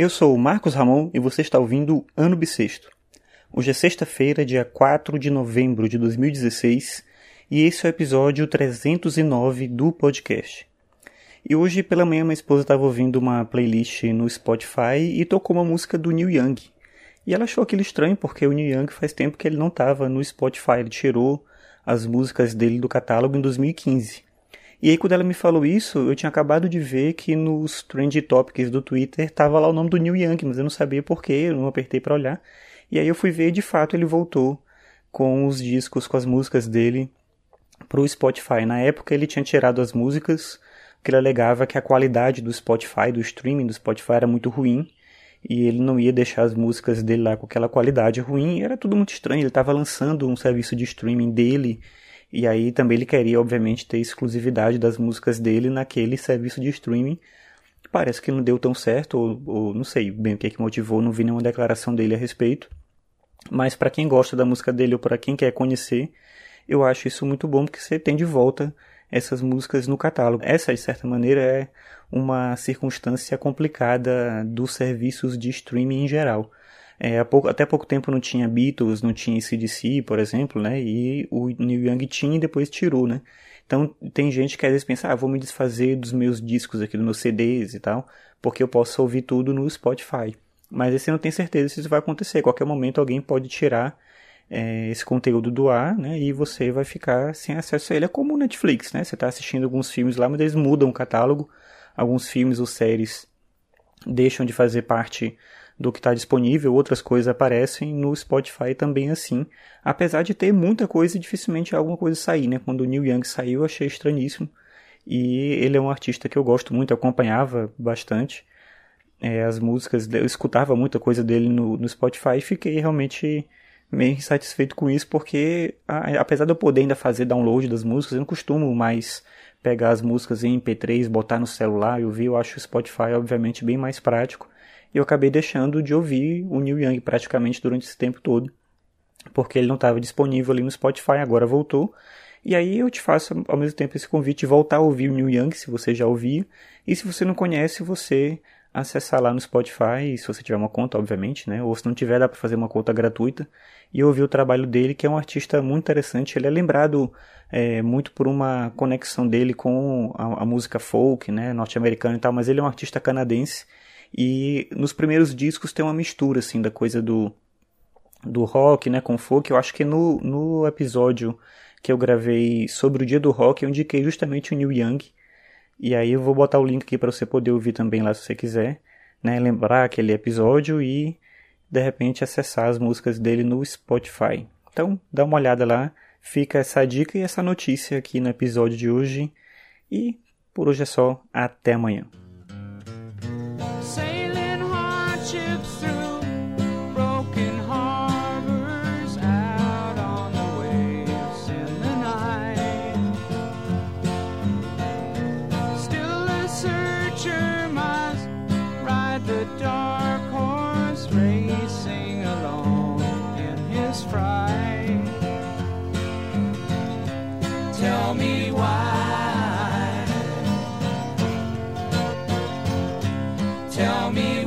Eu sou o Marcos Ramon e você está ouvindo Ano Bissexto. Hoje é sexta-feira, dia 4 de novembro de 2016, e esse é o episódio 309 do podcast. E hoje pela manhã minha esposa estava ouvindo uma playlist no Spotify e tocou uma música do Neil Young. E ela achou aquilo estranho porque o Neil Young faz tempo que ele não estava no Spotify, ele tirou as músicas dele do catálogo em 2015. E aí quando ela me falou isso, eu tinha acabado de ver que nos Trend Topics do Twitter tava lá o nome do Neil Young, mas eu não sabia porquê, eu não apertei para olhar. E aí eu fui ver e de fato ele voltou com os discos, com as músicas dele pro Spotify. Na época ele tinha tirado as músicas, que ele alegava que a qualidade do Spotify, do streaming do Spotify era muito ruim, e ele não ia deixar as músicas dele lá com aquela qualidade ruim, era tudo muito estranho, ele estava lançando um serviço de streaming dele, e aí também ele queria, obviamente, ter exclusividade das músicas dele naquele serviço de streaming. Parece que não deu tão certo, ou, ou não sei bem o que, que motivou, não vi nenhuma declaração dele a respeito. Mas para quem gosta da música dele ou para quem quer conhecer, eu acho isso muito bom porque você tem de volta essas músicas no catálogo. Essa, de certa maneira, é uma circunstância complicada dos serviços de streaming em geral. É, pouco, até pouco tempo não tinha Beatles, não tinha CDC, por exemplo, né? E o Neil Young tinha e depois tirou, né? Então tem gente que às vezes pensa, ah, vou me desfazer dos meus discos aqui, dos meus CDs e tal, porque eu posso ouvir tudo no Spotify. Mas você não tem certeza se isso vai acontecer. A qualquer momento alguém pode tirar é, esse conteúdo do ar, né? E você vai ficar sem acesso a ele. É como o Netflix, né? Você está assistindo alguns filmes lá, mas eles mudam o catálogo. Alguns filmes ou séries deixam de fazer parte do que está disponível, outras coisas aparecem no Spotify também assim, apesar de ter muita coisa dificilmente alguma coisa sair, né? Quando o Neil Young saiu, eu achei estranhíssimo. E ele é um artista que eu gosto muito, acompanhava bastante é, as músicas, eu escutava muita coisa dele no, no Spotify e fiquei realmente meio insatisfeito com isso, porque a, apesar de eu poder ainda fazer download das músicas, eu não costumo mais pegar as músicas em MP3, botar no celular e ouvir, eu acho o Spotify obviamente bem mais prático e eu acabei deixando de ouvir o Neil Young praticamente durante esse tempo todo, porque ele não estava disponível ali no Spotify, agora voltou. E aí eu te faço ao mesmo tempo esse convite de voltar a ouvir o Neil Young, se você já ouviu, e se você não conhece, você acessar lá no Spotify, se você tiver uma conta, obviamente, né? Ou se não tiver, dá para fazer uma conta gratuita e ouvir o trabalho dele, que é um artista muito interessante. Ele é lembrado é, muito por uma conexão dele com a, a música folk, né? Norte-americana e tal, mas ele é um artista canadense e nos primeiros discos tem uma mistura, assim, da coisa do, do rock, né, com folk. Eu acho que no, no episódio que eu gravei sobre o dia do rock, eu indiquei justamente o Neil Young. E aí eu vou botar o link aqui para você poder ouvir também lá se você quiser, né, lembrar aquele episódio e de repente acessar as músicas dele no Spotify. Então, dá uma olhada lá, fica essa dica e essa notícia aqui no episódio de hoje. E por hoje é só, até amanhã. Me why. Tell me.